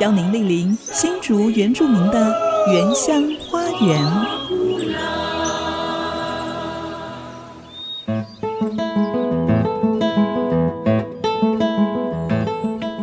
邀您莅临新竹原住民的原乡花园。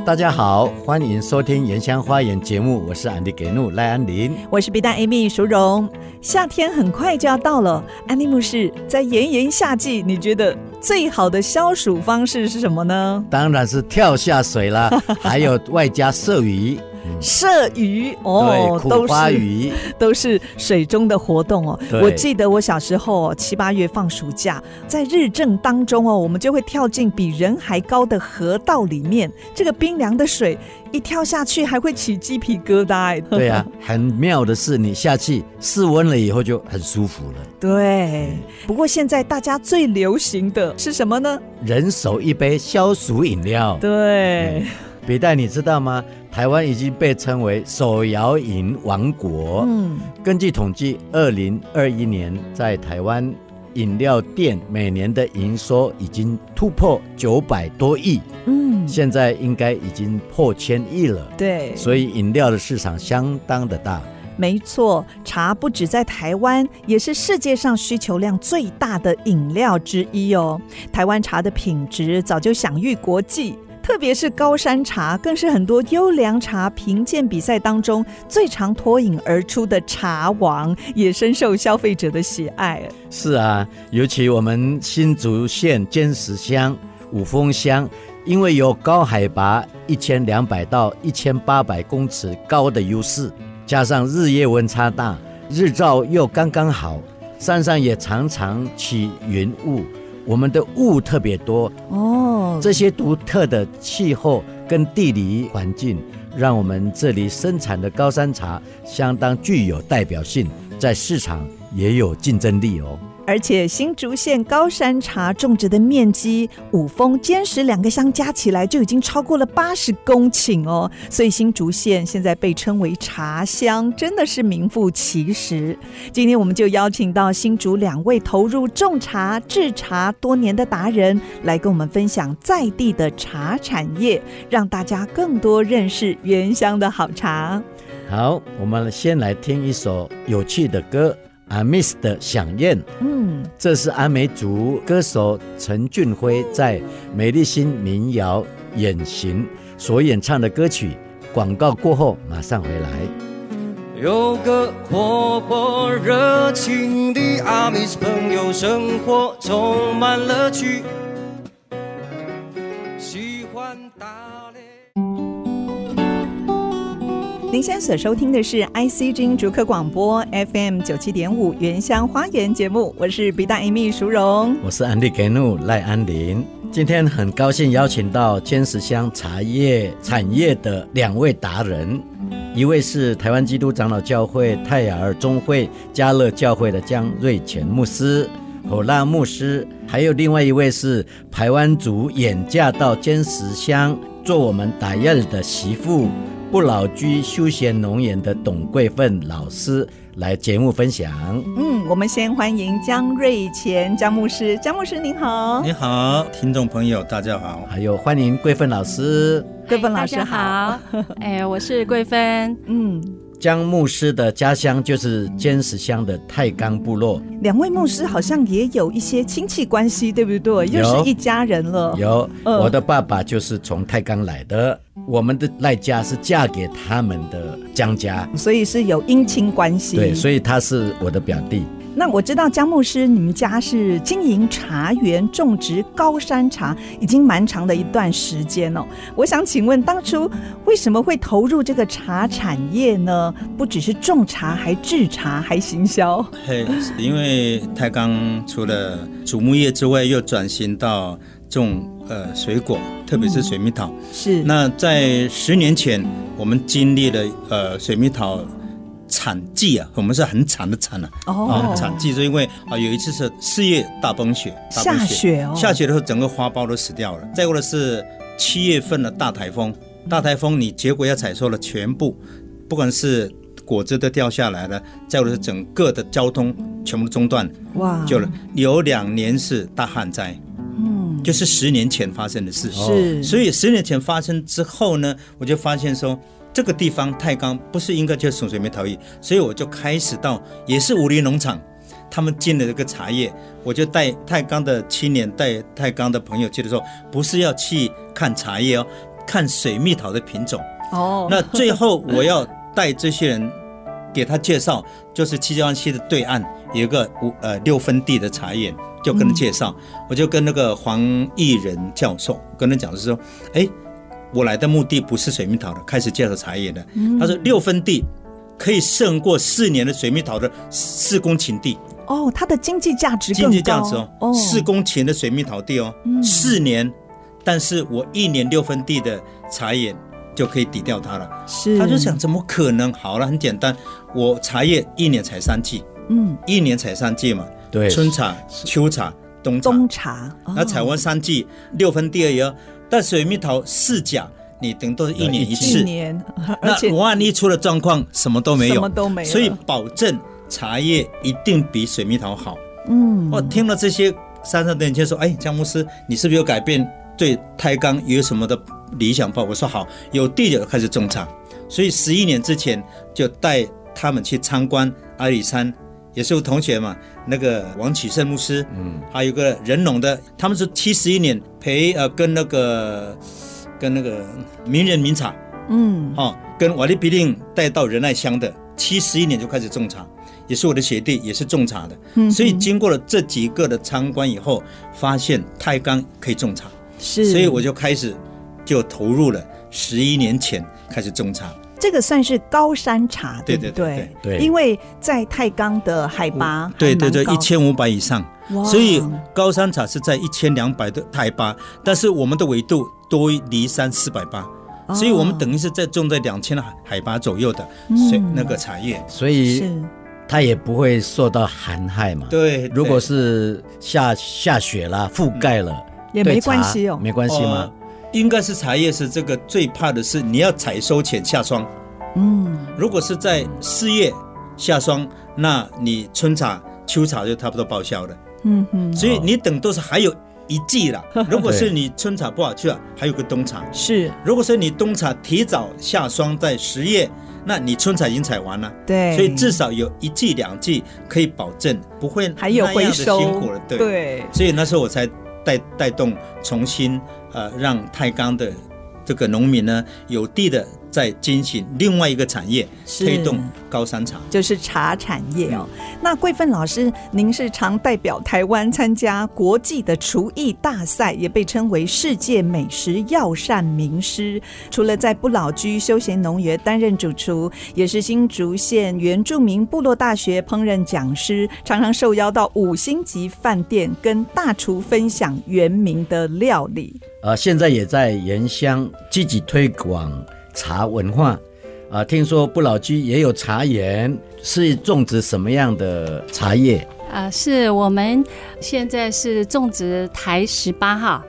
大家好，欢迎收听《原乡花园》节目，我是安迪给怒赖安林，我是 B 站 Amy 淑荣。夏天很快就要到了，安迪牧师，在炎炎夏季，你觉得最好的消暑方式是什么呢？当然是跳下水啦，还有外加射鱼。射鱼哦，都是，都是水中的活动哦。我记得我小时候七八月放暑假，在日正当中哦，我们就会跳进比人还高的河道里面。这个冰凉的水一跳下去，还会起鸡皮疙瘩。对啊，很妙的是，你下去室温了以后就很舒服了。对，不过现在大家最流行的是什么呢？人手一杯消暑饮料。对，别带你知道吗？台湾已经被称为手摇饮王国。嗯，根据统计，二零二一年在台湾饮料店每年的营收已经突破九百多亿。嗯，现在应该已经破千亿了。对，所以饮料的市场相当的大。没错，茶不止在台湾，也是世界上需求量最大的饮料之一哦。台湾茶的品质早就享誉国际。特别是高山茶，更是很多优良茶评鉴比赛当中最常脱颖而出的茶王，也深受消费者的喜爱。是啊，尤其我们新竹县尖石乡五峰乡，因为有高海拔一千两百到一千八百公尺高的优势，加上日夜温差大，日照又刚刚好，山上也常常起云雾。我们的雾特别多哦，这些独特的气候跟地理环境，让我们这里生产的高山茶相当具有代表性，在市场也有竞争力哦。而且新竹县高山茶种植的面积，五峰、尖石两个乡加起来就已经超过了八十公顷哦，所以新竹县现在被称为茶乡，真的是名副其实。今天我们就邀请到新竹两位投入种茶、制茶多年的达人，来跟我们分享在地的茶产业，让大家更多认识原乡的好茶。好，我们先来听一首有趣的歌。阿密斯的响宴，嗯，这是阿美族歌手陈俊辉在美丽新民谣演行所演唱的歌曲。广告过后马上回来。有个活泼热情的阿米斯朋友，生活充满乐趣。您现在所收听的是 ICG 逐客广播 FM 九七点五原乡花园节目，我是 B 大 Amy 淑荣，我是安迪给怒赖安林。今天很高兴邀请到尖石乡茶叶产业的两位达人，一位是台湾基督长老教会泰雅儿中会嘉乐教会的江瑞泉牧师、火辣牧师，还有另外一位是排湾族远嫁到尖石乡做我们打印的媳妇。不老居休闲农园的董桂芬老师来节目分享。嗯，我们先欢迎江瑞乾江牧师。江牧师您好，你好，听众朋友大家好，还有欢迎桂芬老师。桂芬老师好，哎，我是桂芬。嗯。江牧师的家乡就是尖石乡的太钢部落。两位牧师好像也有一些亲戚关系，对不对？又是一家人了。有，我的爸爸就是从太钢来的，我们的赖家是嫁给他们的江家，所以是有姻亲关系。对，所以他是我的表弟。那我知道江牧师，你们家是经营茶园、种植高山茶，已经蛮长的一段时间哦。我想请问，当初为什么会投入这个茶产业呢？不只是种茶，还制茶，还行销。嘿，因为太冈除了主牧业之外，又转型到种呃水果，特别是水蜜桃。是。那在十年前，我们经历了呃水蜜桃产季啊，我们是很惨的惨了啊。哦。产季是因为啊有一次是四月大崩雪，大崩雪下雪哦，下雪的时候整个花苞都死掉了。再过来是七月份的大台风，大台风你结果要采收了全部，不管是。果子都掉下来了，再有是整个的交通全部中断，哇！就了有两年是大旱灾，嗯，就是十年前发生的事，是。所以十年前发生之后呢，我就发现说这个地方太钢不是应该就从水蜜桃叶，所以我就开始到也是武林农场，他们进了这个茶叶，我就带太钢的青年带太钢的朋友去的时候，不是要去看茶叶哦，看水蜜桃的品种哦。那最后我要。带这些人给他介绍，就是七江湾溪的对岸有一个五呃六分地的茶园，就跟他介绍。嗯、我就跟那个黄义仁教授跟他讲的是说，哎，我来的目的不是水蜜桃的，开始介绍茶叶的。嗯、他说六分地可以胜过四年的水蜜桃的四公顷地。哦，它的经济价值经济价值哦，四公顷的水蜜桃地哦，嗯、四年，但是我一年六分地的茶叶。就可以抵掉它了。是，他就想怎么可能？好了，很简单，我茶叶一年采三季，嗯，一年采三季嘛。对，春茶、秋茶、冬茶。冬茶，那采完三季，六分地而已。但水蜜桃四甲，你等是一年一次。一年，那万一出了状况，什么都没有，什么都没有。所以保证茶叶一定比水蜜桃好。嗯，我听了这些山上的人就说：“哎，江牧师，你是不是有改变？对太钢有什么的？”理想抱，我说好，有地就开始种茶，所以十一年之前就带他们去参观阿里山，也是我同学嘛，那个王启胜牧师，嗯，还有个仁龙的，他们是七十一年陪呃跟那个跟那个名人名茶，嗯，哦，跟瓦利比令带到仁爱乡的，七十一年就开始种茶，也是我的学弟，也是种茶的，嗯，所以经过了这几个的参观以后，发现太钢可以种茶，是，所以我就开始。就投入了十一年前开始种茶，这个算是高山茶，对对对对，对，因为在太钢的海拔对对对一千五百以上，所以高山茶是在一千两百的海拔，但是我们的纬度多离山四百八，所以我们等于是在种在两千海拔左右的水那个茶叶，所以它也不会受到寒害嘛。对，如果是下下雪了覆盖了也没关系哦，没关系吗？应该是茶叶是这个最怕的是你要采收前下霜，嗯，如果是在四月下霜，那你春茶、秋茶就差不多报销了，嗯嗯，所以你等都是还有一季了。如果是你春茶不好去了，还有个冬茶。是。如果说你冬茶提早下霜在十月，那你春茶已经采完了，对，所以至少有一季两季可以保证不会还有回收辛苦了，对。对，所以那时候我才带带动重新。呃，让太钢的这个农民呢，有地的在进行另外一个产业，推动高山茶，就是茶产业哦。那桂芬老师，您是常代表台湾参加国际的厨艺大赛，也被称为世界美食药膳名师。除了在不老居休闲农园担任主厨，也是新竹县原住民部落大学烹饪讲师，常常受邀到五星级饭店跟大厨分享原名的料理。呃，现在也在原乡积极推广茶文化。啊、呃，听说不老居也有茶园，是种植什么样的茶叶？啊、呃，是我们现在是种植台十八号。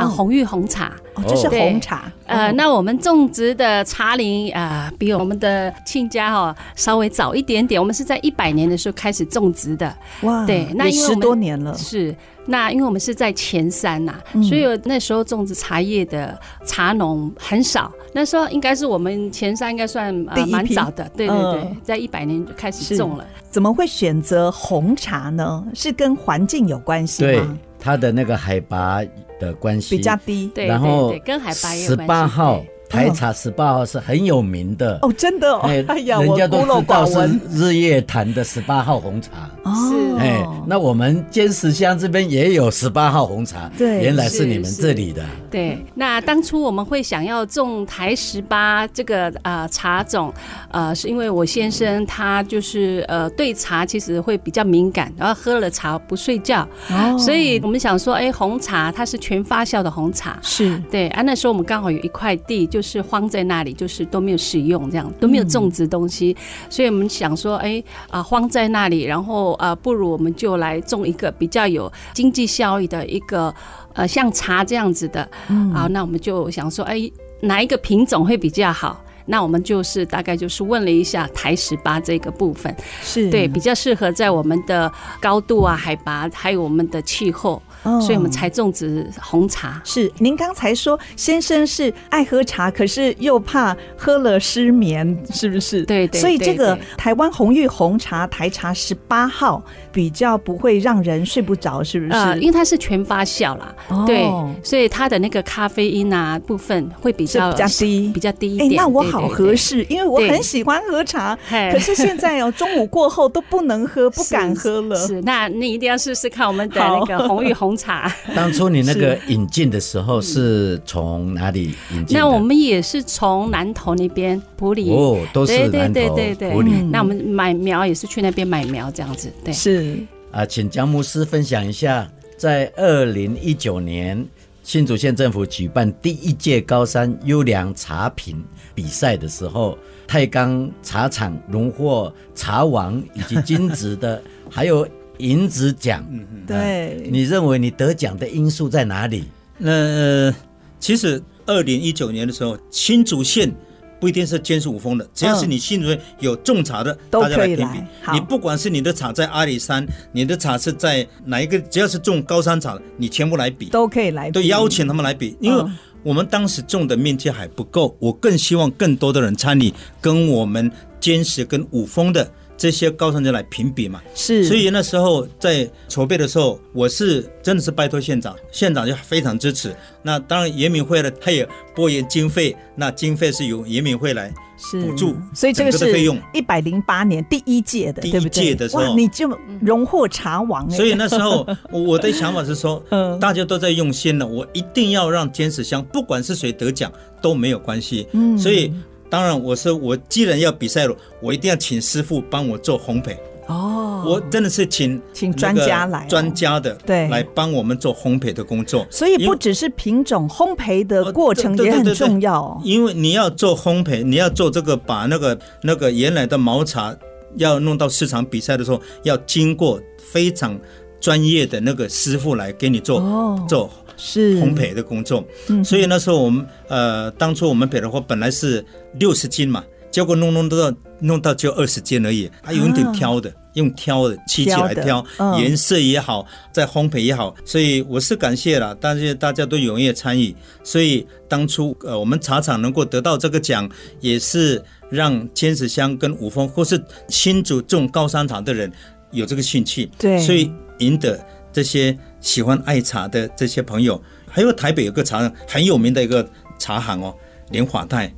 啊，红玉红茶，哦，这是红茶。呃，那我们种植的茶林啊，呃，比我们的亲家哈稍微早一点点。我们是在一百年的时候开始种植的。哇，对，那因为十多年了。是，那因为我们是在前山呐，嗯，所以那时候种植茶叶的茶农很少。那时候应该是我们前山应该算蛮早的。对对对，在一百年就开始种了。怎么会选择红茶呢？是跟环境有关系吗？它的那个海拔的关系。比较低，然后跟海拔十八号台茶十八号是很有名的。哦，真的哦，哎呀，人家都知道是日月潭的十八号红茶。哦，哎，那我们尖石乡这边也有十八号红茶，对，原来是你们这里的。对，那当初我们会想要种台十八这个呃茶种，呃，是因为我先生他就是呃对茶其实会比较敏感，然后喝了茶不睡觉，哦，所以我们想说，哎，红茶它是全发酵的红茶，是。对啊，那时候我们刚好有一块地就。就是荒在那里，就是都没有使用，这样都没有种植东西，嗯、所以我们想说，哎、欸、啊，荒在那里，然后啊，不如我们就来种一个比较有经济效益的一个呃，像茶这样子的，嗯、啊，那我们就想说，哎、欸，哪一个品种会比较好？那我们就是大概就是问了一下台十八这个部分，是。对比较适合在我们的高度啊、海拔，还有我们的气候。哦、所以我们才种植红茶。是，您刚才说先生是爱喝茶，可是又怕喝了失眠，是不是？对，对对。所以这个台湾红玉红茶台茶十八号比较不会让人睡不着，是不是？呃，因为它是全发酵啦，哦、对，所以它的那个咖啡因啊部分会比较比较低，比较低一点。哎，那我好合适，因为我很喜欢喝茶，可是现在哦，中午过后都不能喝，不敢喝了。是，是，那你一定要试试看我们的那个红玉红。红茶，当初你那个引进的时候是从哪里引进？那我们也是从南投那边普里。哦，都是南投埔里。那我们买苗也是去那边买苗这样子，对，是。啊，请江牧师分享一下，在二零一九年新竹县政府举办第一届高山优良茶品比赛的时候，太钢茶厂荣获茶王以及金质的，还有。银子奖，嗯嗯，对，你认为你得奖的因素在哪里？那、呃、其实二零一九年的时候，新竹县不一定是尖石五峰的，只要是你新竹县有种茶的，都可以来。大家来评比。你不管是你的茶在阿里山，你的茶是在哪一个，只要是种高山茶的，你全部来比，都可以来比，都邀请他们来比，因为我们当时种的面积还不够，我更希望更多的人参与，跟我们坚持跟五峰的。这些高山茶来评比嘛，是，所以那时候在筹备的时候，我是真的是拜托县长，县长就非常支持。那当然，严敏会呢，他也拨援经费，那经费是由严敏会来补助，所以这个是费用。一百零八年第一届的，第一届的时候，你就荣获茶王。所以那时候 我的想法是说，大家都在用心了，我一定要让尖石乡，不管是谁得奖都没有关系。嗯，所以。当然，我说我既然要比赛了，我一定要请师傅帮我做烘焙。哦，我真的是请请专家来，专家的对来帮我们做烘焙的工作。所以不只是品种，烘焙的过程也很重要。因为你要做烘焙，你要做这个，把那个那个原来的毛茶要弄到市场比赛的时候，要经过非常专业的那个师傅来给你做、哦、做。是。烘焙的工作，嗯，所以那时候我们呃，当初我们焙的话本来是六十斤嘛，结果弄弄到弄到就二十斤而已，还有一点挑的，啊、用挑的机器来挑，嗯、颜色也好，在烘焙也好，所以我是感谢了，但是大家都踊跃参与，所以当初呃，我们茶厂能够得到这个奖，也是让尖石乡跟五峰或是新竹种高山茶的人有这个兴趣，对，所以赢得这些。喜欢爱茶的这些朋友，还有台北有个茶很有名的一个茶行哦，莲华泰，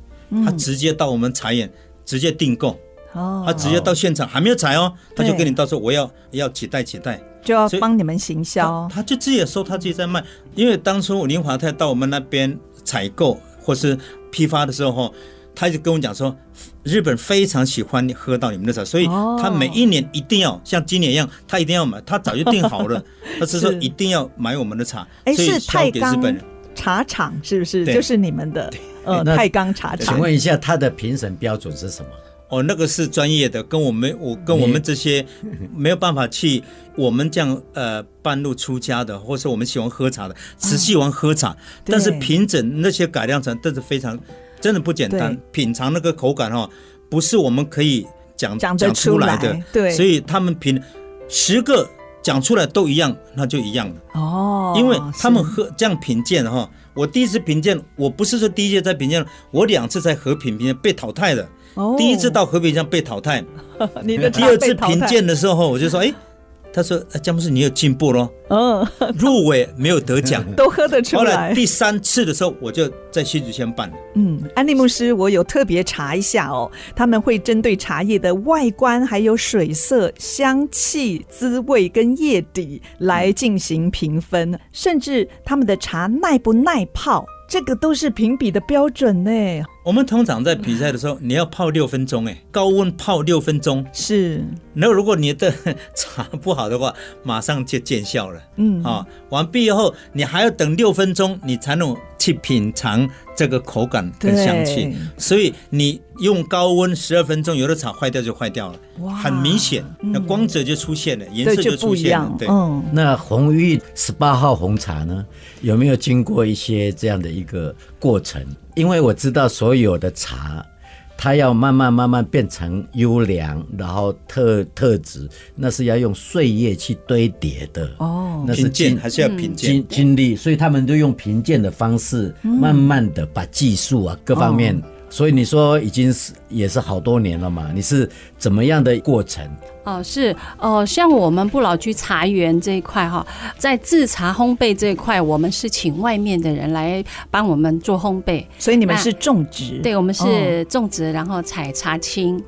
他直接到我们茶园直接订购，哦，他直接到现场还没有采哦，他就跟你到时候我要要几袋几袋，就要帮你们行销，他就自己收，他自己在卖，因为当初林华泰到我们那边采购或是批发的时候。他就跟我讲说，日本非常喜欢喝到你们的茶，所以他每一年一定要像今年一样，他一定要买，他早就订好了，他是说一定要买我们的茶，哎，所以是太钢茶厂是不是？就是你们的呃太钢茶厂。请问一下，他的评审标准是什么？哦，那个是专业的，跟我们我跟我们这些没有办法去，我们这样呃半路出家的，或是我们喜欢喝茶的，只喜欢喝茶，但是评审那些改良茶都是非常。真的不简单，品尝那个口感哈，不是我们可以讲讲出来的。对，所以他们品十个讲出来都一样，那就一样了。哦，因为他们喝这样品鉴哈，我第一次品鉴，我不是说第一届在品鉴，我两次在和平品鉴被淘汰的。哦，第一次到和平鉴被淘汰，你的第二次品鉴的时候，我就说，哎，他说：“姜博士，你有进步喽。”嗯，入围没有得奖，都喝得出来。后来第三次的时候，我就在新竹县办了。嗯，安利牧师，我有特别查一下哦，他们会针对茶叶的外观、还有水色、香气、滋味跟叶底来进行评分，甚至他们的茶耐不耐泡。这个都是评比的标准呢。我们通常在比赛的时候，你要泡六分钟，哎，高温泡六分钟是。那如果你的茶不好的话，马上就见效了。嗯啊，完毕以后，你还要等六分钟，你才能去品尝这个口感跟香气。所以你用高温十二分钟，有的茶坏掉就坏掉了，哇，很明显，那光泽就出现了，颜色就出现了。对，嗯，那红玉十八号红茶呢，有没有经过一些这样的一个过程？因为我知道所有的茶。它要慢慢慢慢变成优良，然后特特质，那是要用岁月去堆叠的哦。那是经还是要品鉴经经历，所以他们都用品鉴的方式，慢慢的把技术啊各方面。所以你说已经是也是好多年了嘛？你是怎么样的过程？哦，是哦，像我们不老居茶园这一块哈，在制茶烘焙这一块，我们是请外面的人来帮我们做烘焙，所以你们是种植？对，我们是种植，然后采茶青。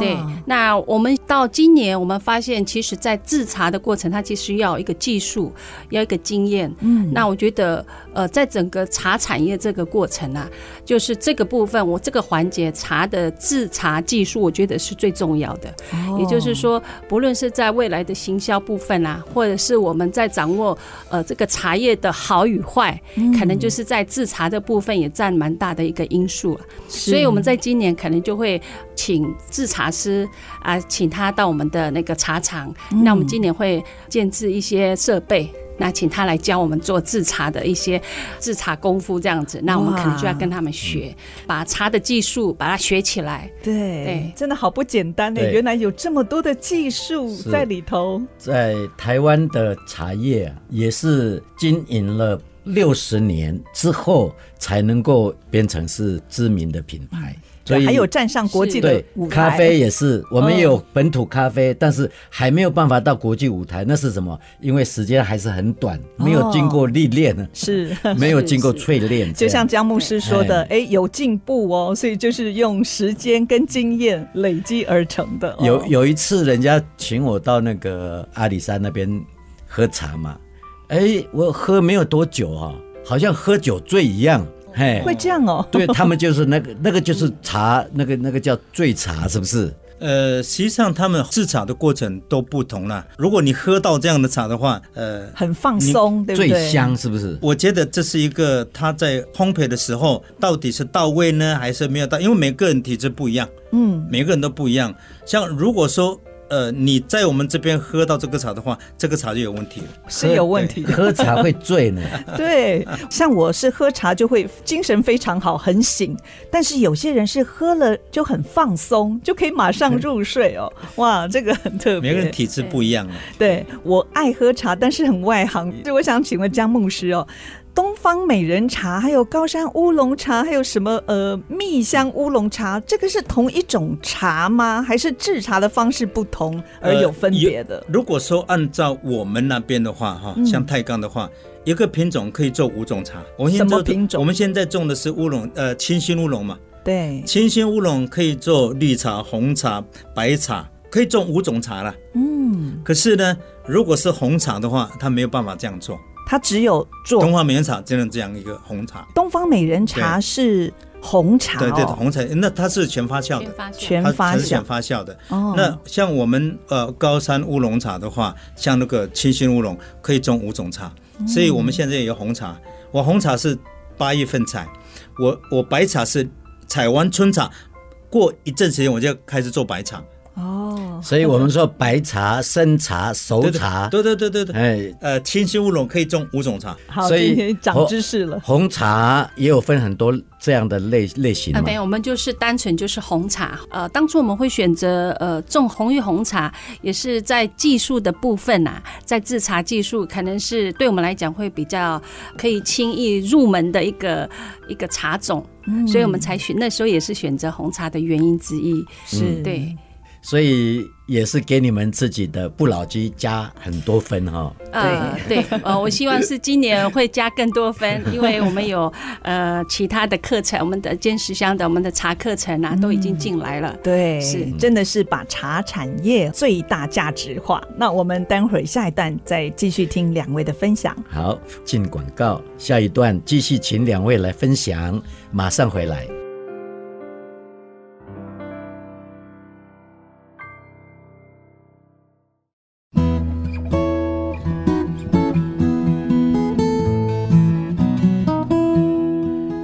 对，那我们到今年，我们发现，其实，在制茶的过程，它其实要一个技术，要一个经验。嗯，那我觉得，呃，在整个茶产业这个过程啊，就是这个部分，我这个环节茶的制茶技术，我觉得是最重要的。也就是说。不论是在未来的行销部分啊，或者是我们在掌握呃这个茶叶的好与坏，可能就是在制茶的部分也占蛮大的一个因素啊。所以我们在今年可能就会请制茶师啊，请他到我们的那个茶厂，那我们今年会建置一些设备。那请他来教我们做制茶的一些制茶功夫，这样子，那我们可能就要跟他们学，把茶的技术把它学起来。对对，真的好不简单呢，原来有这么多的技术在里头。在台湾的茶叶啊，也是经营了六十年之后，才能够变成是知名的品牌。所以还有站上国际的舞台，咖啡也是，我们也有本土咖啡，但是还没有办法到国际舞台。那是什么？因为时间还是很短，没有经过历练，是 没有经过淬炼。就像姜牧师说的，哎，有进步哦，所以就是用时间跟经验累积而成的。有有一次，人家请我到那个阿里山那边喝茶嘛，哎，我喝没有多久啊，好像喝酒醉一样。嘿，会这样哦？对，他们就是那个那个就是茶，那个那个叫醉茶，是不是？呃，实际上他们制茶的过程都不同啦。如果你喝到这样的茶的话，呃，很放松，对不对？最香是不是？我觉得这是一个他在烘焙的时候到底是到位呢，还是没有到？因为每个人体质不一样，嗯，每个人都不一样。像如果说。呃，你在我们这边喝到这个茶的话，这个茶就有问题了，是有问题。喝茶会醉呢？对，像我是喝茶就会精神非常好，很醒。但是有些人是喝了就很放松，就可以马上入睡哦。哇，这个很特别。每个人体质不一样啊。对，我爱喝茶，但是很外行。就我想请问江牧师哦。东方美人茶，还有高山乌龙茶，还有什么呃蜜香乌龙茶，这个是同一种茶吗？还是制茶的方式不同而有分别的？呃，如果说按照我们那边的话，哈，像泰钢的话，嗯，一个品种可以做五种茶。我们现在品种？我们现在种的是乌龙，呃，清新乌龙嘛。对，清新乌龙可以做绿茶、红茶、白茶，可以种五种茶了。嗯，可是呢，如果是红茶的话，它没有办法这样做。它只有做东方美人茶，只能这样一个红茶。东方美人茶是红茶，对对对，红茶，那它是全发酵的，全发酵，全发酵。的。哦，那像我们呃高山乌龙茶的话，像那个清新乌龙，可以种五种茶。所以我们现在也有红茶，我红茶是八月份采，我我白茶是采完春茶，过一阵时间我就开始做白茶。哦，所以我们说白茶、生茶、熟茶，对对对对对，哎，呃，清新乌龙可以种五种茶，好，所以长知识了。红茶也有分很多这样的类类型吗？没有，我们就是单纯就是红茶。呃，当初我们会选择呃种红玉红茶，也是在技术的部分呐、啊，在制茶技术可能是对我们来讲会比较可以轻易入门的一个一个茶种，嗯、所以我们才选那时候也是选择红茶的原因之一，是对。所以也是给你们自己的不老鸡加很多分哈。呃，对，呃，我希望是今年会加更多分，因为我们有呃其他的课程，我们的坚石乡的我们的茶课程啊都已经进来了。对，是真的是把茶产业最大价值化。那我们待会儿下一段再继续听两位的分享。好，进广告，下一段继续请两位来分享，马上回来。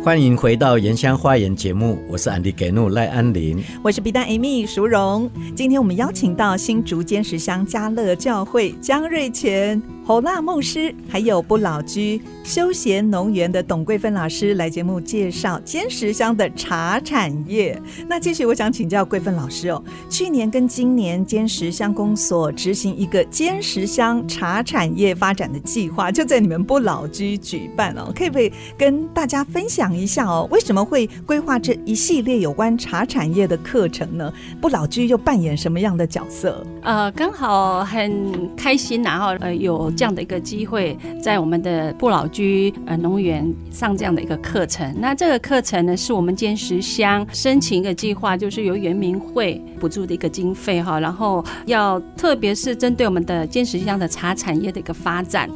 欢迎回到《盐乡花园》节目，我是安迪给怒赖安林，我是 B 站 Amy 淑荣。今天我们邀请到新竹坚石乡家乐教会江瑞全。侯辣牧师，还有不老居休闲农园的董桂芬老师来节目介绍尖石乡的茶产业。那继续，我想请教桂芬老师哦，去年跟今年尖石乡公所执行一个尖石乡茶产业发展的计划，就在你们不老居举办哦，可不可以跟大家分享一下哦？为什么会规划这一系列有关茶产业的课程呢？不老居又扮演什么样的角色？呃，刚好很开心，然后 呃有。这样的一个机会，在我们的不老居呃农园上这样的一个课程。那这个课程呢，是我们坚石乡申请一个计划，就是由原民会补助的一个经费哈，然后要特别是针对我们的坚石乡的茶产业的一个发展。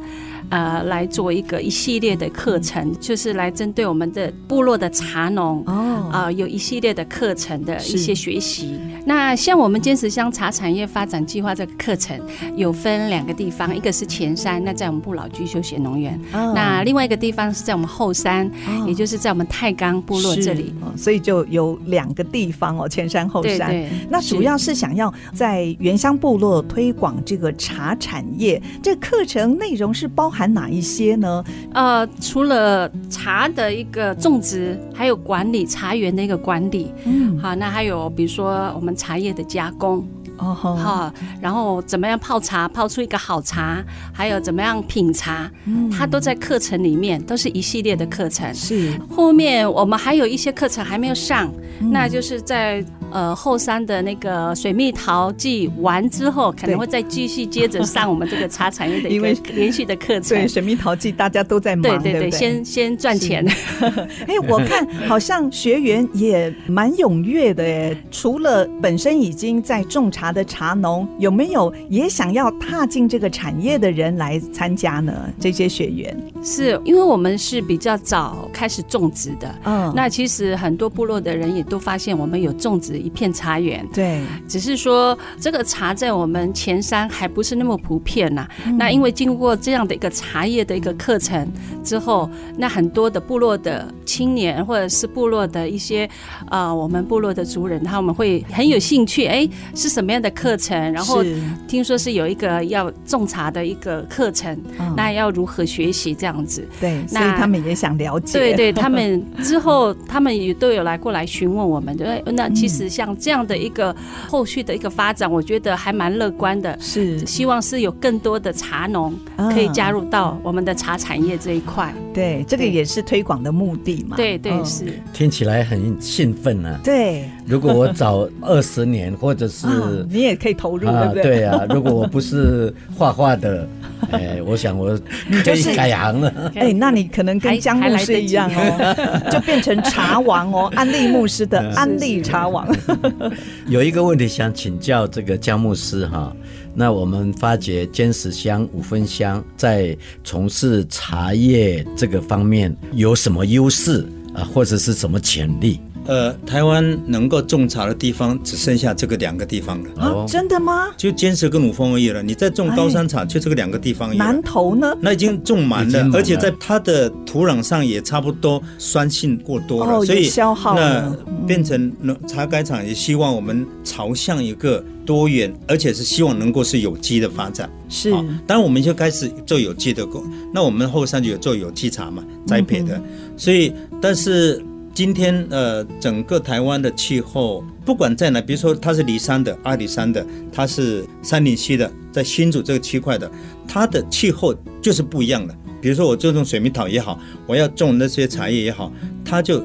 呃，来做一个一系列的课程，就是来针对我们的部落的茶农哦，啊、呃，有一系列的课程的一些学习。那像我们坚持乡茶产业发展计划这个课程，有分两个地方，一个是前山，那在我们不老居休闲农园，哦，那另外一个地方是在我们后山，哦，也就是在我们太钢部落这里，所以就有两个地方哦，前山后山。对对，那主要是想要在原乡部落推广这个茶产业，这个课程内容是包含。含哪一些呢？呃，除了茶的一个种植，还有管理茶园的一个管理，嗯，好，那还有比如说我们茶叶的加工，哦，好，然后怎么样泡茶，泡出一个好茶，还有怎么样品茶，嗯，它都在课程里面，都是一系列的课程。是，后面我们还有一些课程还没有上，嗯，那就是在。呃，后山的那个水蜜桃季完之后，可能会再继续接着上我们这个茶产业的一个 连续的课程。对，水蜜桃季大家都在忙，对对对，对对先先赚钱。哎，我看好像学员也蛮踊跃的耶。除了本身已经在种茶的茶农，有没有也想要踏进这个产业的人来参加呢？这些学员是因为我们是比较早开始种植的，嗯，那其实很多部落的人也都发现我们有种植。一片茶园，对，只是说这个茶在我们前山还不是那么普遍呐、啊嗯。那因为经过这样的一个茶叶的一个课程之后，那很多的部落的青年或者是部落的一些啊、呃，我们部落的族人，他们会很有兴趣。哎，是什么样的课程？然后听说是有一个要种茶的一个课程，那要如何学习这样子？对，所以他们也想了解。对对，他们之后他们也都有来过来询问我们。对，那其实。像这样的一个后续的一个发展，我觉得还蛮乐观的。是，希望是有更多的茶农可以加入到我们的茶产业这一块。对，这个也是推广的目的嘛。对对是。听起来很兴奋啊。对。如果我早二十年，或者是你也可以投入，对不对？对啊，如果我不是 画画的，哎，我想我 可以改行了。哎，那你可能跟江牧师一样哦，就变成茶王哦，安利牧师的安利茶王。有一个问题想请教这个江牧师哈，那我们发觉坚石乡五分乡在从事茶叶这个方面有什么优势啊，或者是什么潜力？呃，台湾能够种茶的地方只剩下这个两个地方了啊？真的吗？就坚持跟五峰而已了。你再种高山茶，就这个两个地方。南投呢？那已经种满了，而且在它的土壤上也差不多酸性过多了，哦、所以消耗那变成茶改厂也希望我们朝向一个多元，而且是希望能够是有机的发展。是，当然我们就开始做有机的工。那我们后山就有做有机茶嘛，栽培的。嗯、所以，但是。今天呃，整个台湾的气候，不管在哪，比如说它是离山的、阿里山的，它是山林溪的，在新竹这个区块的，它的气候就是不一样的。比如说我这种水蜜桃也好，我要种那些茶叶也好，它就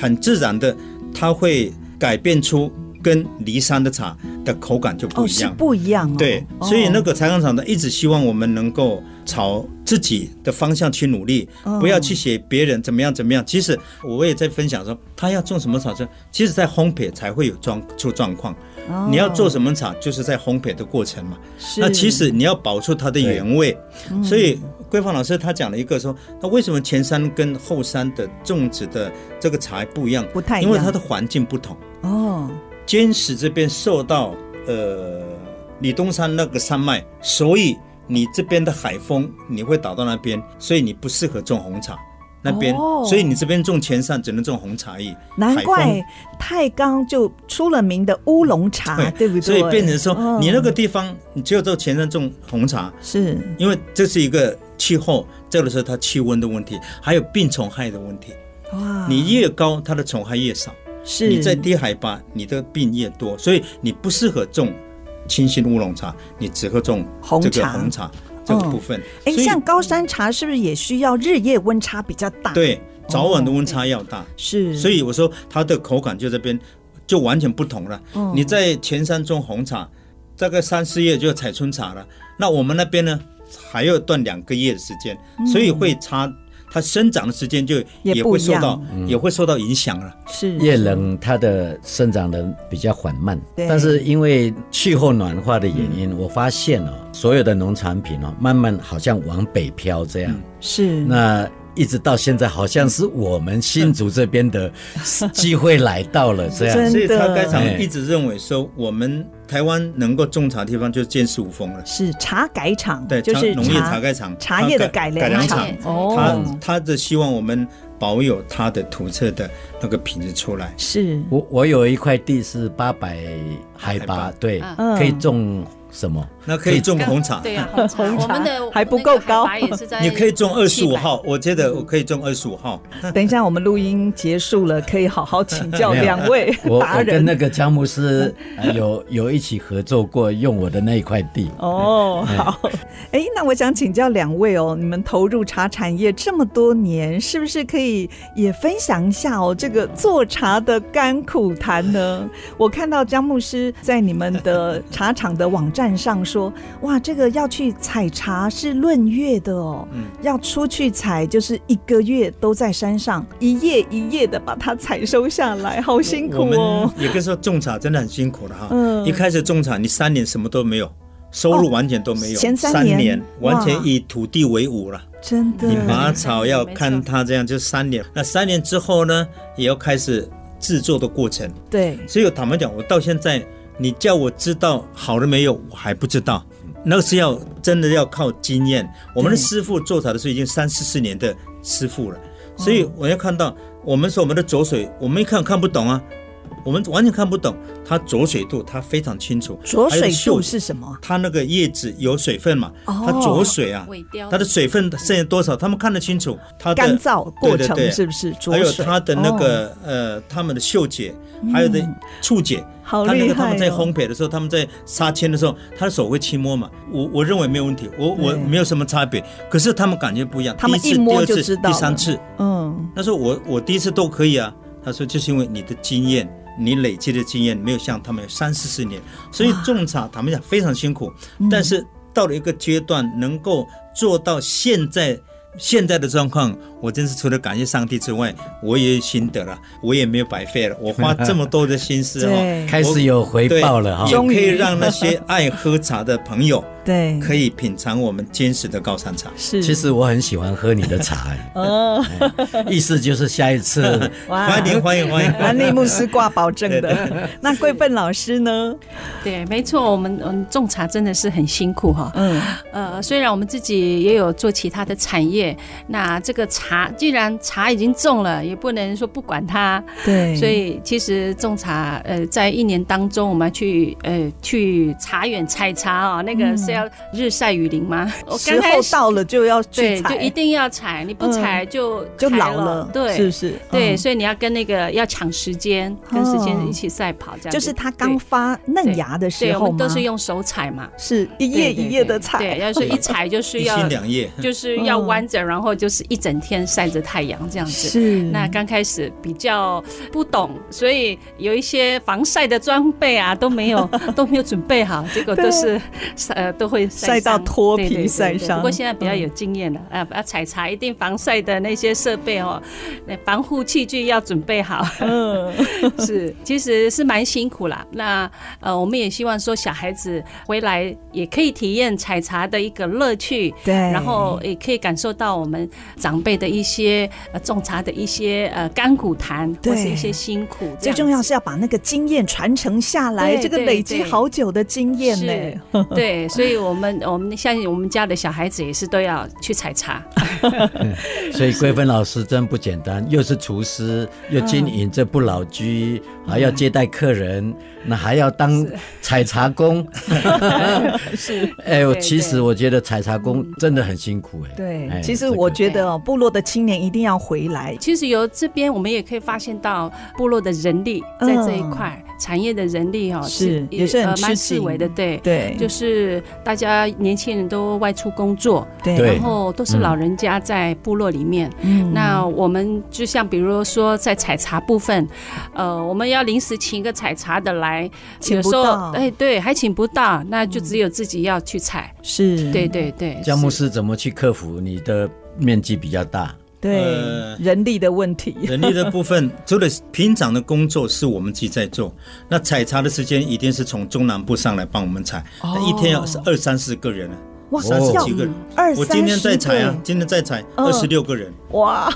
很自然的，它会改变出跟离山的茶的口感就不一样，哦、不一样、哦。对，所以那个茶钢厂的一直希望我们能够朝自己的方向去努力，哦、不要去写别人怎么样怎么样。其实我也在分享说，他要种什么茶，其实在烘焙才会有状出状况。哦、你要做什么茶，就是在烘焙的过程嘛。那其实你要保住它的原味。所以桂芳老师他讲了一个说，那为什么前山跟后山的种植的这个茶不一样？不太一样，因为它的环境不同。哦。尖石这边受到呃李东山那个山脉，所以你这边的海风你会倒到那边，所以你不适合种红茶那边，哦、所以你这边种前山只能种红茶叶。难怪太钢就出了名的乌龙茶，对，对不对？所以变成说，哦、你那个地方你只有在前山种红茶，是因为这是一个气候，这个是它气温的问题，还有病虫害的问题。哇，你越高，它的虫害越少。是你在低海拔，你的病越多，所以你不适合种清新乌龙茶，你只会种这个红茶这个部分。哎，像高山茶是不是也需要日夜温差比较大？对，早晚的温差要大。是，所以我说它的口感就这边就完全不同了。你在前山种红茶，大概三四月就要采春茶了，那我们那边呢还要断两个月的时间，所以会差。它生长的时间就也会受到也，也会受到影响了。是越冷，它的生长的比较缓慢。对但是因为气候暖化的原因，嗯、我发现哦，所有的农产品哦，慢慢好像往北漂这样。嗯、是那。一直到现在，好像是我们新竹这边的 机会来到了这样，所以茶改场一直认为说，我们台湾能够种茶的地方就是尖石五峰了。是茶改厂，对，就是农业茶改厂，茶叶的改良厂。哦，他他的希望我们保有他的土色的那个品质出来。是我我有一块地是八百海拔，对，可以种。什么？那可以种红茶。对呀，红茶。我们的还不够高，你可以种二十五号。我觉得我可以种二十五号。等一下，我们录音结束了，可以好好请教 两位达人。我我跟那个江牧师有有一起合作过，用我的那一块地。哦，好。哎，那我想请教两位哦，你们投入茶产业这么多年，是不是可以也分享一下哦这个做茶的甘苦谈呢？我看到江牧师在你们的茶厂的网站。上说哇，这个要去采茶是论月的哦，嗯，要出去采就是一个月都在山上，一夜一夜的把它采收下来，好辛苦哦。也可以说种茶真的很辛苦的哈。嗯，一开始种茶，你三年什么都没有，收入完全都没有。前三年，三年完全以土地为伍了，真的。你拔草要看它这样，就三年。那三年之后呢，也要开始制作的过程。对，所以坦白讲，我到现在。你叫我知道好了没有，我还不知道。那个是要真的要靠经验。我们的师傅做茶的时候已经三四十年的师傅了，所以我要看到我们说我们的浊水，我们一看看不懂啊。我们完全看不懂，它浊水度它非常清楚。浊水度是什么？它那个叶子有水分嘛？它浊水啊，它的水分剩下多少？他们看得清楚。它干燥过程是不是？还有它的那个呃，他们的嗅觉，还有的触觉。好厉害！他那个他们在烘焙的时候，他们在杀青的时候，他的手会轻摸嘛？我我认为没有问题，我我没有什么差别。可是他们感觉不一样。他们一摸就知道。第三次，嗯，他说我我第一次都可以啊。他说就是因为你的经验。你累积的经验没有像他们有三四十年，所以种茶他们讲非常辛苦，但是到了一个阶段能够做到现在。现在的状况，我真是除了感谢上帝之外，我也有心得了，我也没有白费了。我花这么多的心思哦，开始有回报了哈，也可以让那些爱喝茶的朋友对可以品尝我们坚实的高山茶。是，其实我很喜欢喝你的茶 哦，意思就是下一次欢迎欢迎欢迎，安利牧师挂保证的。那桂芬老师呢？对，没错，我们嗯种茶真的是很辛苦哈。嗯呃，虽然我们自己也有做其他的产业。那这个茶，既然茶已经种了，也不能说不管它。对，所以其实种茶，呃，在一年当中，我们去呃去茶园采茶啊，那个是要日晒雨淋吗？我时候到了就要去采，就一定要采，你不采就、嗯、就老了，对，是不是？对，所以你要跟那个要抢时间，跟时间一起赛跑，这样就是它刚发嫩芽的时候，我们都是用手采嘛，是一叶一叶的采，对，要是一采就是要两叶，就是要弯着，然后就是一整天晒着太阳这样子。是，那刚开始比较不懂，所以有一些防晒的装备啊都没有 都没有准备好，结果都是呃都会晒到脱皮晒伤。不过现在比较有经验了，啊，要采茶一定防晒的那些设备哦，那防护器具要准备好。嗯，是，其实是蛮辛苦啦。那呃，我们也希望说小孩子回来也可以体验采茶的一个乐趣，对，然后也可以感受到我们长辈的一些呃种茶的一些呃甘苦谈，或是一些辛苦。最重要是要把那个经验传承下来，这个累积好久的经验呢。对，所以我们我们相信我们家的小孩子也是都要去采茶。所以桂芬老师真不简单，又是厨师，又经营这不老居，还要接待客人，那还要当采茶工。是，哎，我其实我觉得采茶工真的很辛苦哎。对，其实我觉得哦，部落的青年一定要回来。其实由这边我们也可以发现到部落的人力在这一块产业的人力哦，是也是很蛮式微的。对对，就是大家年轻人都外出工作，对，然后都是老人家在部落里面。嗯，那我们就像比如说在采茶部分，呃，我们要临时请一个采茶的来，请不到，哎，对，还请不到，那就只有自己要去采。是，对对对。姜牧师怎么去克服你的面积比较大？对，人力的问题，人力的部分，除了平常的工作是我们自己在做，那采茶的时间一定是从中南部上来帮我们采，那一天要是二三十个人。哇，三十几个人，我今天在采啊，今天在采二十六个人，哇，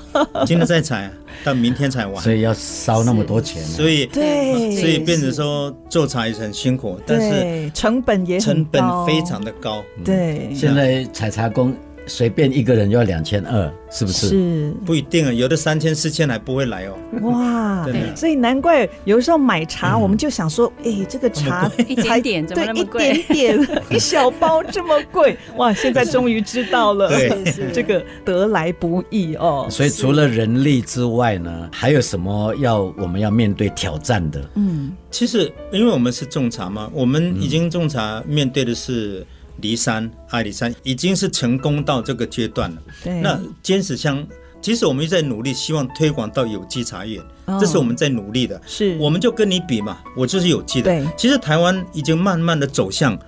今天在采啊，到明天才完，所以要烧那么多钱，所以对，所以变成说做茶也是很辛苦，但是成本也成本非常的高，对，现在采茶工。随便一个人要两千二，是不是？是不一定啊，有的三千四千还不会来哦。哇，对，所以难怪有时候买茶，我们就想说，哎，这个茶一点点怎么那么贵？一点点 一小包这么贵，哇！现在终于知道了，这个得来不易哦。所以除了人力之外呢，还有什么要我们要面对挑战的？嗯，其实因为我们是种茶嘛，我们已经种茶面对的是。梨山、阿里山已经是成功到这个阶段了。对，那尖石乡，其实我们一直在努力，希望推广到有机茶园，哦、这是我们在努力的。是，我们就跟你比嘛，我就是有机的。对，其实台湾已经慢慢的走向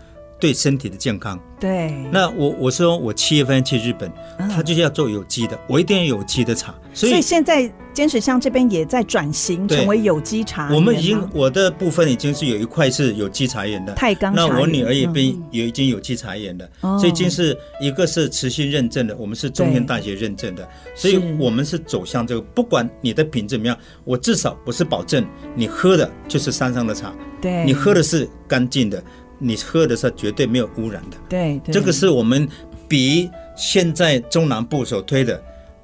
对身体的健康。对，那我我说我七月份去日本，他就是要做有机的，我一定要有机的茶。所以，现在尖石乡这边也在转型成为有机茶。我们已经我的部分已经是有一块是有机茶园的，太钢。那我女儿也被也已经有机茶园的，所以已经是一个是慈心认证的，我们是中原大学认证的，所以我们是走向这个，不管你的品质怎么样，我至少不是保证你喝的就是山上的茶，对，你喝的是干净的。你喝的时候绝对没有污染的，对，对，这个是我们比现在中南部所推的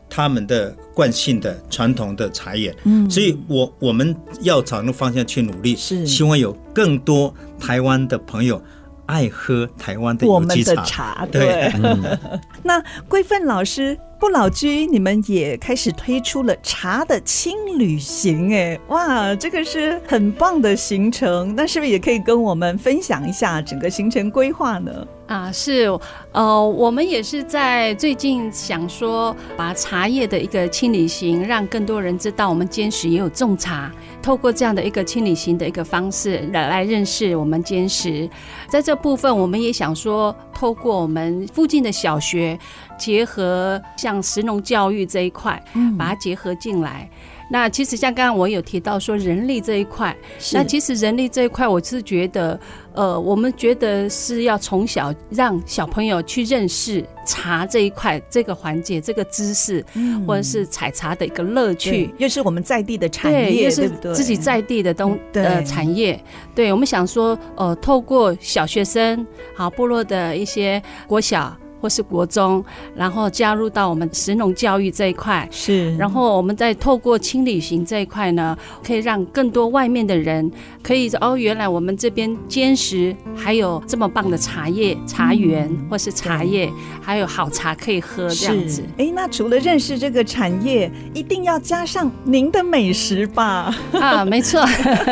他们的惯性的传统的茶叶，嗯，所以我我们要朝那个方向去努力，是。希望有更多台湾的朋友爱喝台湾的我们的，茶对，嗯、那桂芬老师。不老居，你们也开始推出了茶的轻旅行，哎，哇，这个是很棒的行程。那是不是也可以跟我们分享一下整个行程规划呢？啊，是，呃，我们也是在最近想说，把茶叶的一个轻旅行，让更多人知道我们坚持也有种茶。透过这样的一个清理型的一个方式来来认识我们坚石。在这部分，我们也想说，透过我们附近的小学。结合像石农教育这一块，把它结合进来。嗯、那其实像刚刚我有提到说人力这一块，那其实人力这一块，我是觉得，呃，我们觉得是要从小让小朋友去认识茶这一块这个环节、这个知识，嗯、或者是采茶的一个乐趣，又是我们在地的产业，又是自己在地的东对呃产业。对，我们想说，呃，透过小学生好部落的一些国小。或是国中，然后加入到我们食农教育这一块，是，然后我们再透过轻旅行这一块呢，可以让更多外面的人可以哦，原来我们这边坚实还有这么棒的茶叶、茶园、嗯、或是茶叶，还有好茶可以喝这样子。哎，那除了认识这个产业，一定要加上您的美食吧？啊，没错，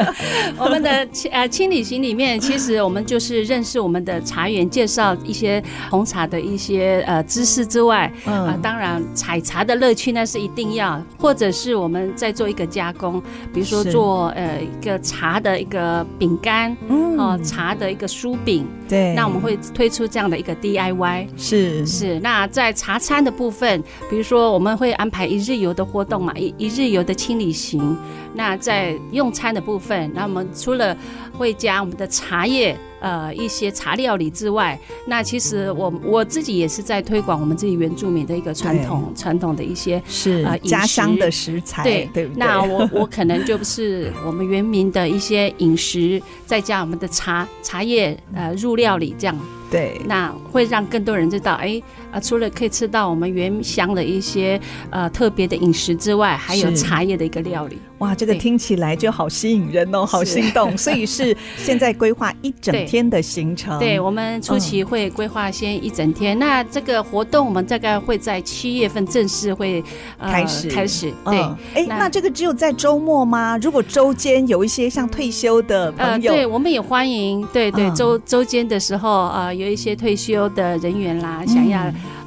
我们的呃轻旅行里面，其实我们就是认识我们的茶园，介绍一些红茶的一些呃知识之外，啊、呃，当然采茶的乐趣那是一定要，或者是我们在做一个加工，比如说做呃一个茶的一个饼干，嗯，哦，茶的一个酥饼，对，那我们会推出这样的一个 DIY，是是。那在茶餐的部分，比如说我们会安排一日游的活动嘛，一一日游的清理行。那在用餐的部分，那我们除了会加我们的茶叶。呃，一些茶料理之外，那其实我我自己也是在推广我们自己原住民的一个传统传统的一些是呃家乡的食材，对对，对。那我我可能就是我们原民的一些饮食，再加我们的茶茶叶呃入料理这样。对，那会让更多人知道，哎啊，除了可以吃到我们原乡的一些呃特别的饮食之外，还有茶叶的一个料理。哇，这个听起来就好吸引人哦，好心动。所以是现在规划一整天的行程。对，对我们初期会规划先一整天。嗯。那这个活动我们大概会在七月份正式会、呃、开始开始。对，哎、嗯，那这个只有在周末吗？如果周间有一些像退休的朋友，呃、对，我们也欢迎。对对，周周间的时候啊。呃有一些退休的人员啦，嗯、想要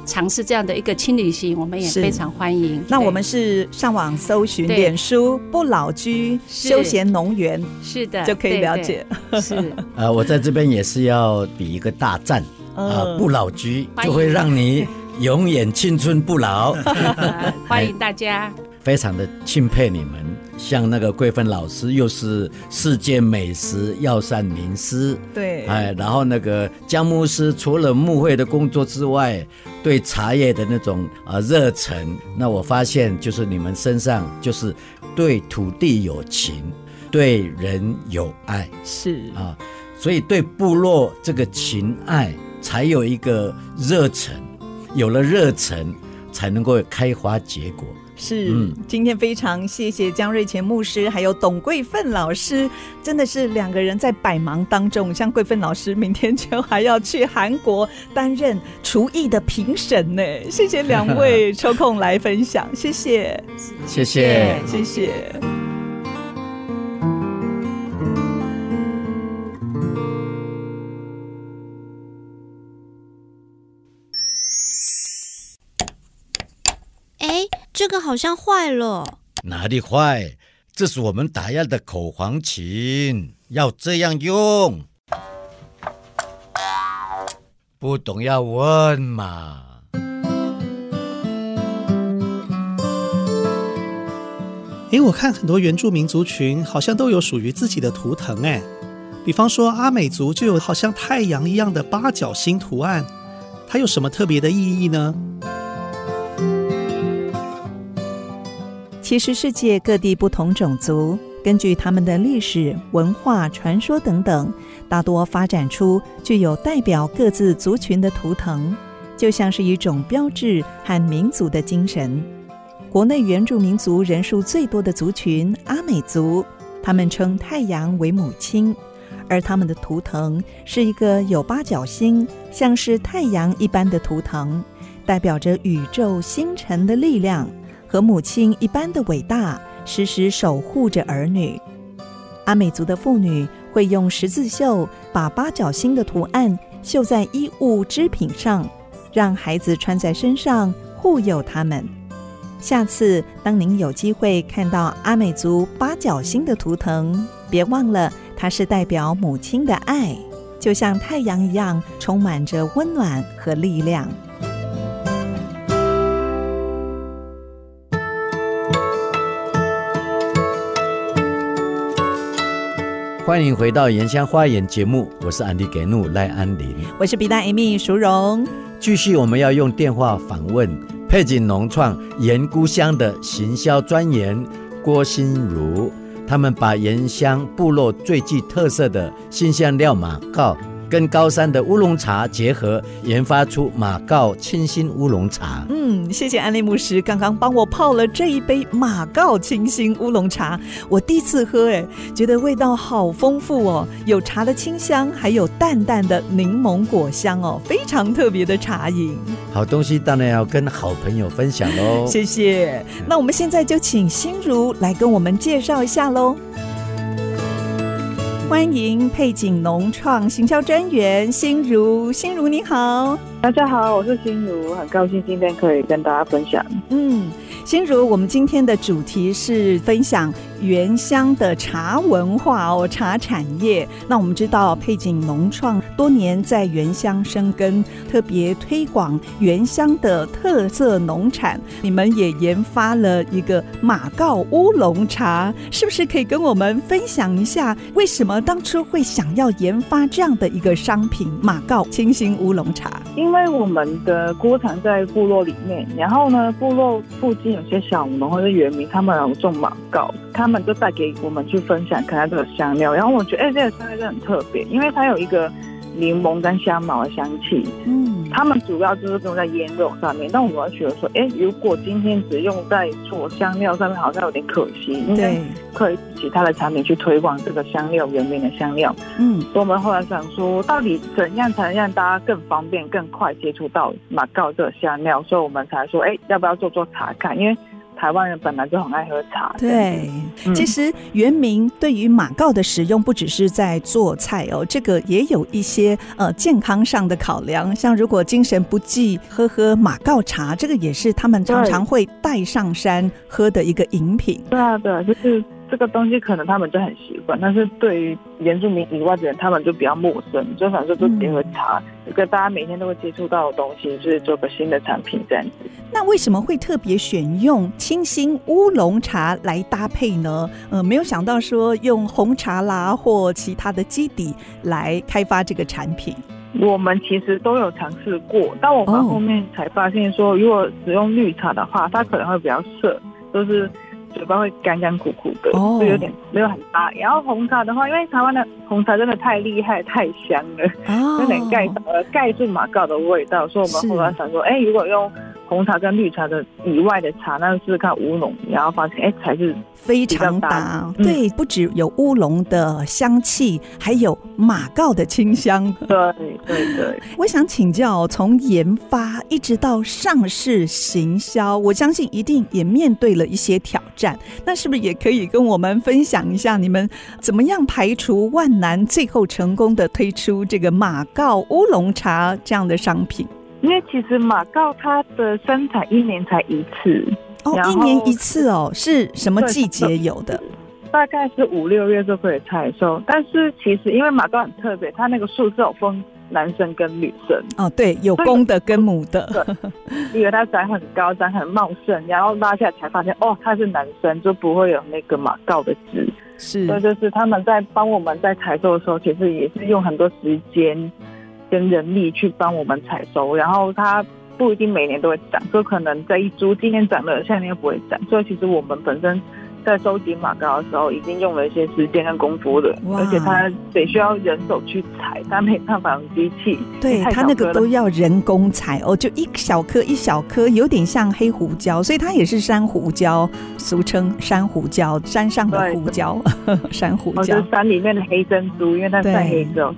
尝试这样的一个轻旅行，我们也非常欢迎。那我们是上网搜寻脸书不老居休闲农园，是的，就可以了解。是，呃，我在这边也是要比一个大赞啊，不老居就会让你永远青春不老。欢迎大家，非常的钦佩你们。像那个桂芬老师，又是世界美食药膳名师，对，哎，然后那个姜牧师，除了牧会的工作之外，对茶叶的那种啊热忱，那我发现就是你们身上就是对土地有情，对人有爱，是啊，所以对部落这个情爱才有一个热忱，有了热忱才能够开花结果。是，嗯，今天非常谢谢江瑞前牧师，还有董桂芬老师，真的是两个人在百忙当中。像桂芬老师，明天就还要去韩国担任厨艺的评审呢。谢谢两位抽空来分享，谢谢，谢谢，谢谢。这个好像坏了，哪里坏？这是我们打样的口簧琴，要这样用。不懂要问嘛。诶，我看很多原住民族群好像都有属于自己的图腾，诶，比方说阿美族就有好像太阳一样的八角星图案，它有什么特别的意义呢？其实，世界各地不同种族，根据他们的历史、文化、传说等等，大多发展出具有代表各自族群的图腾，就像是一种标志和民族的精神。国内原住民族人数最多的族群阿美族，他们称太阳为母亲，而他们的图腾是一个有八角星，像是太阳一般的图腾，代表着宇宙星辰的力量。和母亲一般的伟大，时时守护着儿女。阿美族的妇女会用十字绣把八角星的图案绣在衣物织品上，让孩子穿在身上护佑他们。下次当您有机会看到阿美族八角星的图腾，别忘了它是代表母亲的爱，就像太阳一样，充满着温暖和力量。欢迎回到《原乡花园》节目，我是安迪给怒赖安林，我是比大 Amy 淑荣。继续，我们要用电话访问配景农创盐菇乡的行销专员郭心如，他们把盐乡部落最具特色的新香料马告跟高山的乌龙茶结合，研发出马告清新乌龙茶。嗯，谢谢安利牧师刚刚帮我泡了这一杯马告清新乌龙茶，我第一次喝，哎，觉得味道好丰富哦，有茶的清香，还有淡淡的柠檬果香哦，非常特别的茶饮。好东西当然要跟好朋友分享喽。谢谢。那我们现在就请心如来跟我们介绍一下喽。欢迎配景农创行销专员心如，心如你好，大家好，我是心如，很高兴今天可以跟大家分享。嗯。心如，我们今天的主题是分享原乡的茶文化哦，茶产业。那我们知道佩景农创多年在原乡生根，特别推广原乡的特色农产。你们也研发了一个马告乌龙茶，是不是可以跟我们分享一下，为什么当初会想要研发这样的一个商品——马告清新乌龙茶？因为我们的锅厂在部落里面，然后呢，部落附近。有些小农或者原民，他们有种马告，他们就带给我们去分享，看看这个香料。然后我觉得，哎、欸，这个香料就很特别，因为它有一个柠檬跟香茅的香气。嗯，他们主要就是用在腌肉上面。但我们觉得说，哎、欸，如果今天只用在做香料上面，好像有点可惜。因为可以其他的产品去推广这个香料，原名的香料。嗯，所以我们后来想说，到底怎样才能让大家更方便、更快接触到马告这个香料？所以我们才说，哎、欸，要不要做做查看？因为台湾人本来就很爱喝茶。对，嗯、其实原名对于马告的使用，不只是在做菜哦，这个也有一些呃健康上的考量。像如果精神不济，喝喝马告茶，这个也是他们常常会带上山喝的一个饮品。对啊，对，就是。这个东西可能他们就很习惯，但是对于原住民以外的人，他们就比较陌生。就反正，就结合茶，一个大家每天都会接触到的东西，就是做个新的产品这样子。那为什么会特别选用清新乌龙茶来搭配呢？呃，没有想到说用红茶啦或其他的基底来开发这个产品。我们其实都有尝试过，但我们后面才发现说，如果使用绿茶的话，它可能会比较涩，就是。嘴巴会干干苦苦的，就有点没有很搭。然后红茶的话，因为台湾的红茶真的太厉害、太香了，有点盖呃盖住马告的味道，所以我们后来想说，哎，如果用。红茶跟绿茶的以外的茶，那试试看乌龙，然后发现哎，才是非常搭。对，不只有乌龙的香气，还有马告的清香。对对对。我想请教，从研发一直到上市行销，我相信一定也面对了一些挑战。那是不是也可以跟我们分享一下，你们怎么样排除万难，最后成功的推出这个马告乌龙茶这样的商品？因为其实马告它的生产一年才一次哦，一年一次哦，是什么季节有的？大概是五六月就可以采收。但是其实因为马告很特别，它那个树是有分男生跟女生哦，对，有公的跟母的。以为它长很高，长很茂盛，然后拉下来才发现哦，它是男生，就不会有那个马告的籽。是，所以就是他们在帮我们在采收的时候，其实也是用很多时间。跟人力去帮我们采收，然后它不一定每年都会长，就可能这一株今年长了，下年又不会长。所以其实我们本身在收集马告的时候，已经用了一些时间跟功夫了，而且它得需要人手去采，它没办法用机器。对，它那个都要人工采哦，就一小颗一小颗，有点像黑胡椒，所以它也是山胡椒，俗称山胡椒，山上的胡椒，山胡椒，就是山里面的黑珍珠，因为它晒黑之后。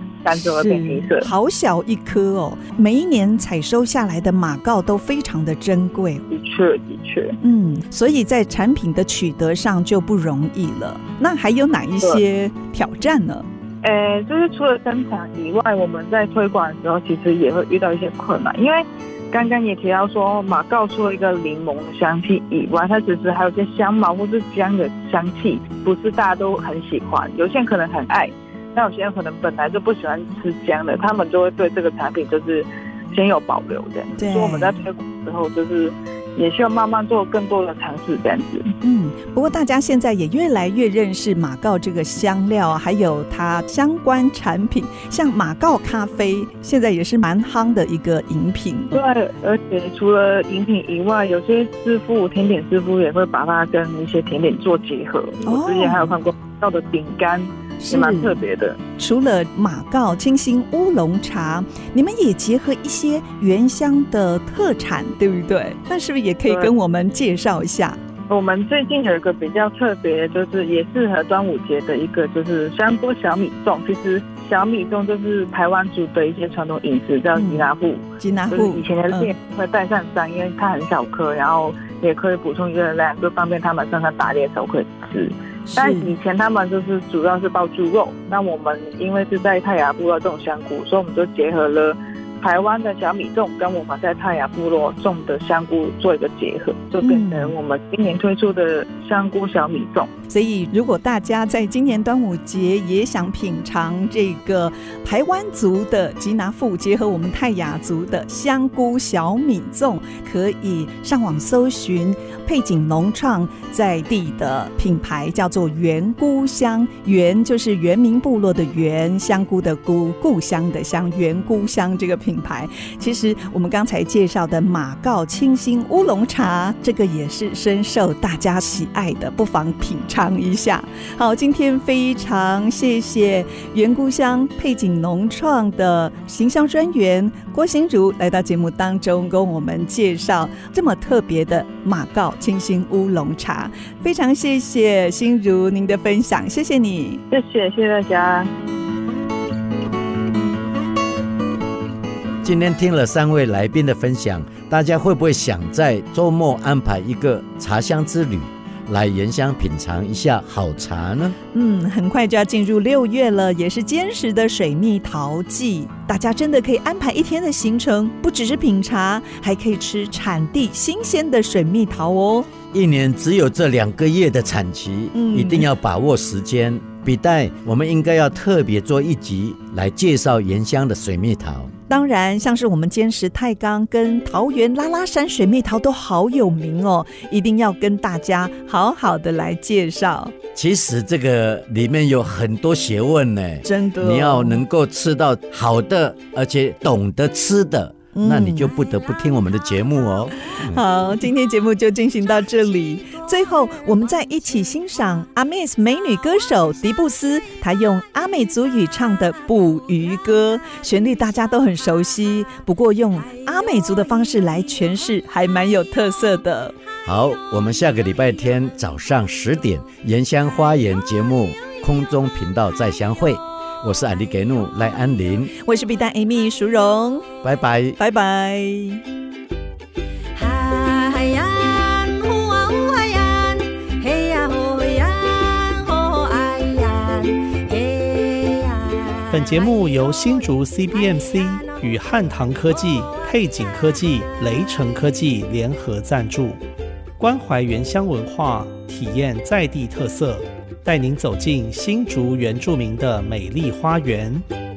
是，好小一颗哦！每一年采收下来的马告都非常的珍贵。的确，的确，嗯，所以在产品的取得上就不容易了。那还有哪一些挑战呢？呃，就是除了生产以外，我们在推广的时候，其实也会遇到一些困难。因为刚刚也提到说，马告除了一个柠檬的香气以外，它其实还有些香茅或是姜的香气，不是大家都很喜欢。有些人可能很爱。那有些人可能本来就不喜欢吃姜的，他们就会对这个产品就是先有保留这样。对。所以我们在推广之后，就是也需要慢慢做更多的尝试这样子。嗯，不过大家现在也越来越认识马告这个香料，还有它相关产品，像马告咖啡，现在也是蛮夯的一个饮品。对，而且除了饮品以外，有些师傅甜点师傅也会把它跟一些甜点做结合。哦。我之前还有看过马告的饼干。是蛮特别的。除了马告清新乌龙茶，你们也结合一些原乡的特产，对不对？那是不是也可以跟我们介绍一下？我们最近有一个比较特别，就是也适合端午节的一个，就是香波小米粽。其实小米粽就是台湾族的一些传统饮食，叫吉拿富。吉拿富，就是以前的店会带上山，因为它很小颗，然后也可以补充一量，就方便他们上山打猎的时候可以吃。但以前他们就是主要是包猪肉，那我们因为是在泰雅部落种香菇，所以我们就结合了。台湾的小米粽跟我们在泰雅部落种的香菇做一个结合，就变成我们今年推出的香菇小米粽。所以，如果大家在今年端午节也想品尝这个台湾族的吉拿富，结合我们泰雅族的香菇小米粽，可以上网搜寻配景农创在地的品牌，叫做原菇香。原就是原民部落的原，香菇的菇，故乡的乡，原菇香这个品牌。其实我们刚才介绍的马告清新乌龙茶，这个也是深受大家喜爱的，不妨品尝。尝一下，好，今天非常谢谢原故乡配景农创的形象专员郭心如来到节目当中，跟我们介绍这么特别的马告清新乌龙茶，非常谢谢心如您的分享，谢谢你，谢谢，谢谢大家。今天听了三位来宾的分享，大家会不会想在周末安排一个茶香之旅？来原乡品尝一下好茶呢？嗯，很快就要进入六月了，也是坚实的水蜜桃季，大家真的可以安排一天的行程，不只是品茶，还可以吃产地新鲜的水蜜桃哦。一年只有这两个月的产期，嗯，一定要把握时间。笔袋，我们应该要特别做一集来介绍原乡的水蜜桃。当然，像是我们坚实太钢跟桃园拉拉山水蜜桃都好有名哦，一定要跟大家好好的来介绍。其实这个里面有很多学问呢，真的，你要能够吃到好的，而且懂得吃的。那你就不得不听我们的节目哦。好，今天节目就进行到这里。最后，我们再一起欣赏阿美斯美女歌手迪布斯，她用阿美族语唱的《捕鱼歌》，旋律大家都很熟悉，不过用阿美族的方式来诠释，还蛮有特色的。好，我们下个礼拜天早上十点，盐香花园节目空中频道再相会。我是安迪给努赖安林，我是 B 站 Amy 淑荣，拜拜拜拜。本节目由新竹 CBMC 与汉唐科技、配景科技、雷城科技联合赞助，关怀原乡文化，体验在地特色。带您走进新竹原住民的美丽花园。